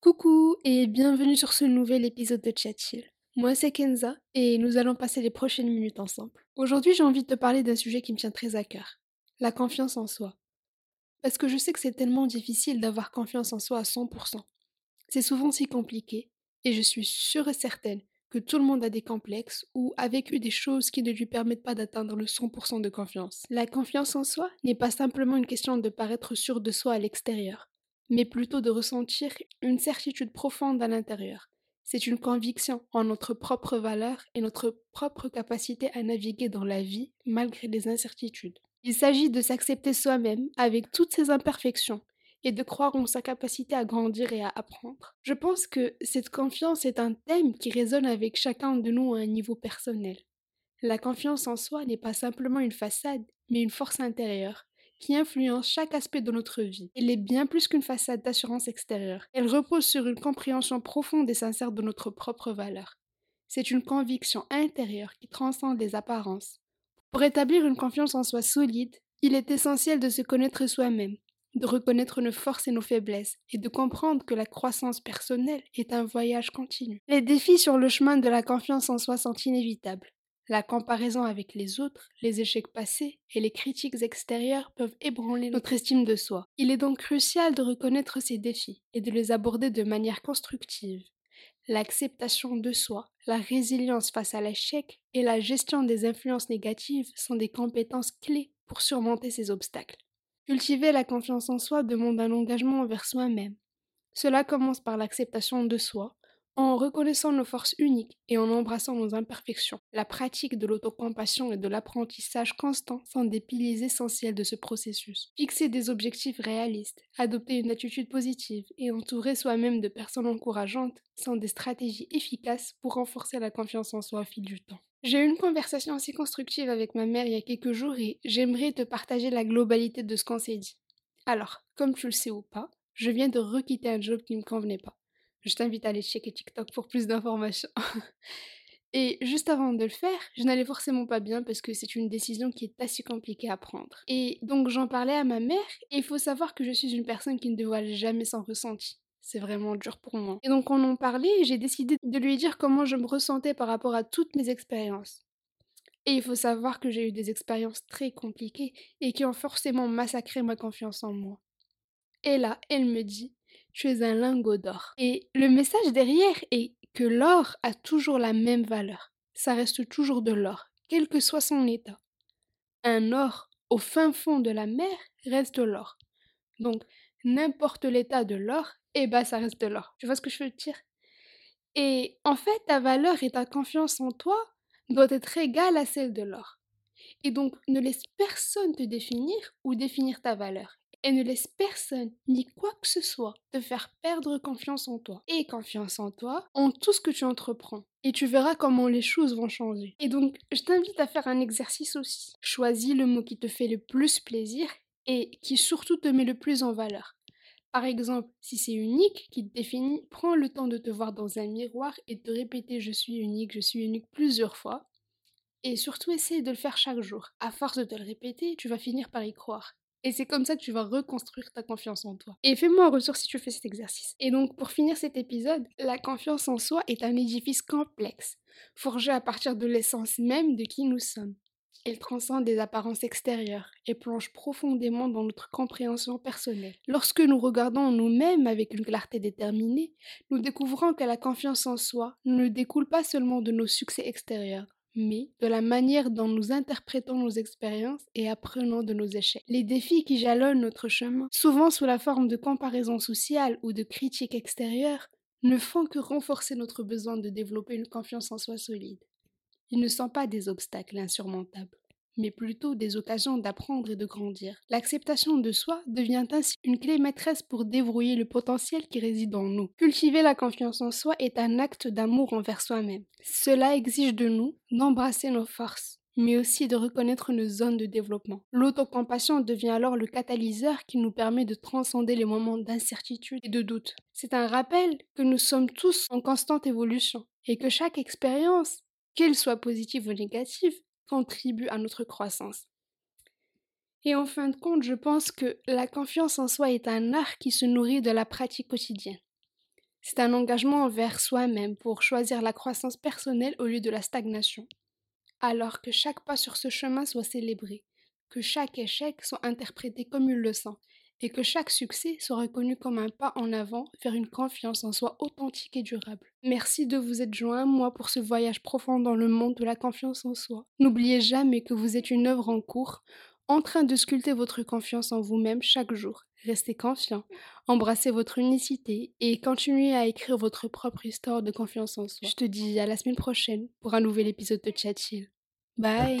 Coucou et bienvenue sur ce nouvel épisode de Chatchill. Moi c'est Kenza et nous allons passer les prochaines minutes ensemble. Aujourd'hui j'ai envie de te parler d'un sujet qui me tient très à cœur, la confiance en soi. Parce que je sais que c'est tellement difficile d'avoir confiance en soi à 100%. C'est souvent si compliqué et je suis sûre et certaine que tout le monde a des complexes ou a vécu des choses qui ne lui permettent pas d'atteindre le 100% de confiance. La confiance en soi n'est pas simplement une question de paraître sûr de soi à l'extérieur, mais plutôt de ressentir une certitude profonde à l'intérieur. C'est une conviction en notre propre valeur et notre propre capacité à naviguer dans la vie malgré les incertitudes. Il s'agit de s'accepter soi-même avec toutes ses imperfections et de croire en sa capacité à grandir et à apprendre. Je pense que cette confiance est un thème qui résonne avec chacun de nous à un niveau personnel. La confiance en soi n'est pas simplement une façade, mais une force intérieure qui influence chaque aspect de notre vie. Elle est bien plus qu'une façade d'assurance extérieure. Elle repose sur une compréhension profonde et sincère de notre propre valeur. C'est une conviction intérieure qui transcende les apparences. Pour établir une confiance en soi solide, il est essentiel de se connaître soi-même, de reconnaître nos forces et nos faiblesses et de comprendre que la croissance personnelle est un voyage continu. Les défis sur le chemin de la confiance en soi sont inévitables. La comparaison avec les autres, les échecs passés et les critiques extérieures peuvent ébranler notre estime de soi. Il est donc crucial de reconnaître ces défis et de les aborder de manière constructive. L'acceptation de soi, la résilience face à l'échec et la gestion des influences négatives sont des compétences clés pour surmonter ces obstacles. Cultiver la confiance en soi demande un engagement envers soi-même. Cela commence par l'acceptation de soi, en reconnaissant nos forces uniques et en embrassant nos imperfections. La pratique de l'autocompassion et de l'apprentissage constant sont des piliers essentiels de ce processus. Fixer des objectifs réalistes, adopter une attitude positive et entourer soi-même de personnes encourageantes sont des stratégies efficaces pour renforcer la confiance en soi au fil du temps. J'ai eu une conversation assez constructive avec ma mère il y a quelques jours et j'aimerais te partager la globalité de ce qu'on s'est dit. Alors, comme tu le sais ou pas, je viens de requitter un job qui ne me convenait pas. Je t'invite à aller checker TikTok pour plus d'informations. Et juste avant de le faire, je n'allais forcément pas bien parce que c'est une décision qui est assez compliquée à prendre. Et donc j'en parlais à ma mère et il faut savoir que je suis une personne qui ne dévoile jamais son ressenti. C'est vraiment dur pour moi. Et donc on en parlait et j'ai décidé de lui dire comment je me ressentais par rapport à toutes mes expériences. Et il faut savoir que j'ai eu des expériences très compliquées et qui ont forcément massacré ma confiance en moi. Et là, elle me dit, tu es un lingot d'or. Et le message derrière est que l'or a toujours la même valeur. Ça reste toujours de l'or, quel que soit son état. Un or au fin fond de la mer reste l'or. Donc, n'importe l'état de l'or, eh ben ça reste de l'or. Tu vois ce que je veux dire? Et en fait, ta valeur et ta confiance en toi doivent être égales à celle de l'or. Et donc, ne laisse personne te définir ou définir ta valeur. Et ne laisse personne, ni quoi que ce soit, te faire perdre confiance en toi. Et confiance en toi, en tout ce que tu entreprends. Et tu verras comment les choses vont changer. Et donc, je t'invite à faire un exercice aussi. Choisis le mot qui te fait le plus plaisir et qui surtout te met le plus en valeur. Par exemple, si c'est unique qui te définit, prends le temps de te voir dans un miroir et de te répéter je suis unique, je suis unique plusieurs fois. Et surtout, essaye de le faire chaque jour. À force de te le répéter, tu vas finir par y croire. Et c'est comme ça que tu vas reconstruire ta confiance en toi. Et fais-moi un retour si tu fais cet exercice. Et donc, pour finir cet épisode, la confiance en soi est un édifice complexe, forgé à partir de l'essence même de qui nous sommes. Elle transcende des apparences extérieures et plonge profondément dans notre compréhension personnelle. Lorsque nous regardons nous-mêmes avec une clarté déterminée, nous découvrons que la confiance en soi ne découle pas seulement de nos succès extérieurs, mais de la manière dont nous interprétons nos expériences et apprenons de nos échecs. Les défis qui jalonnent notre chemin, souvent sous la forme de comparaisons sociales ou de critiques extérieures, ne font que renforcer notre besoin de développer une confiance en soi solide. Ils ne sont pas des obstacles insurmontables, mais plutôt des occasions d'apprendre et de grandir. L'acceptation de soi devient ainsi une clé maîtresse pour déverrouiller le potentiel qui réside en nous. Cultiver la confiance en soi est un acte d'amour envers soi-même. Cela exige de nous d'embrasser nos forces, mais aussi de reconnaître nos zones de développement. L'autocompassion devient alors le catalyseur qui nous permet de transcender les moments d'incertitude et de doute. C'est un rappel que nous sommes tous en constante évolution et que chaque expérience qu'elle soit positive ou négative, contribue à notre croissance. Et en fin de compte, je pense que la confiance en soi est un art qui se nourrit de la pratique quotidienne. C'est un engagement envers soi-même pour choisir la croissance personnelle au lieu de la stagnation. Alors que chaque pas sur ce chemin soit célébré, que chaque échec soit interprété comme une leçon, et que chaque succès soit reconnu comme un pas en avant vers une confiance en soi authentique et durable. Merci de vous être joint à moi pour ce voyage profond dans le monde de la confiance en soi. N'oubliez jamais que vous êtes une œuvre en cours en train de sculpter votre confiance en vous-même chaque jour. Restez confiant, embrassez votre unicité et continuez à écrire votre propre histoire de confiance en soi. Je te dis à la semaine prochaine pour un nouvel épisode de Chat Chill. Bye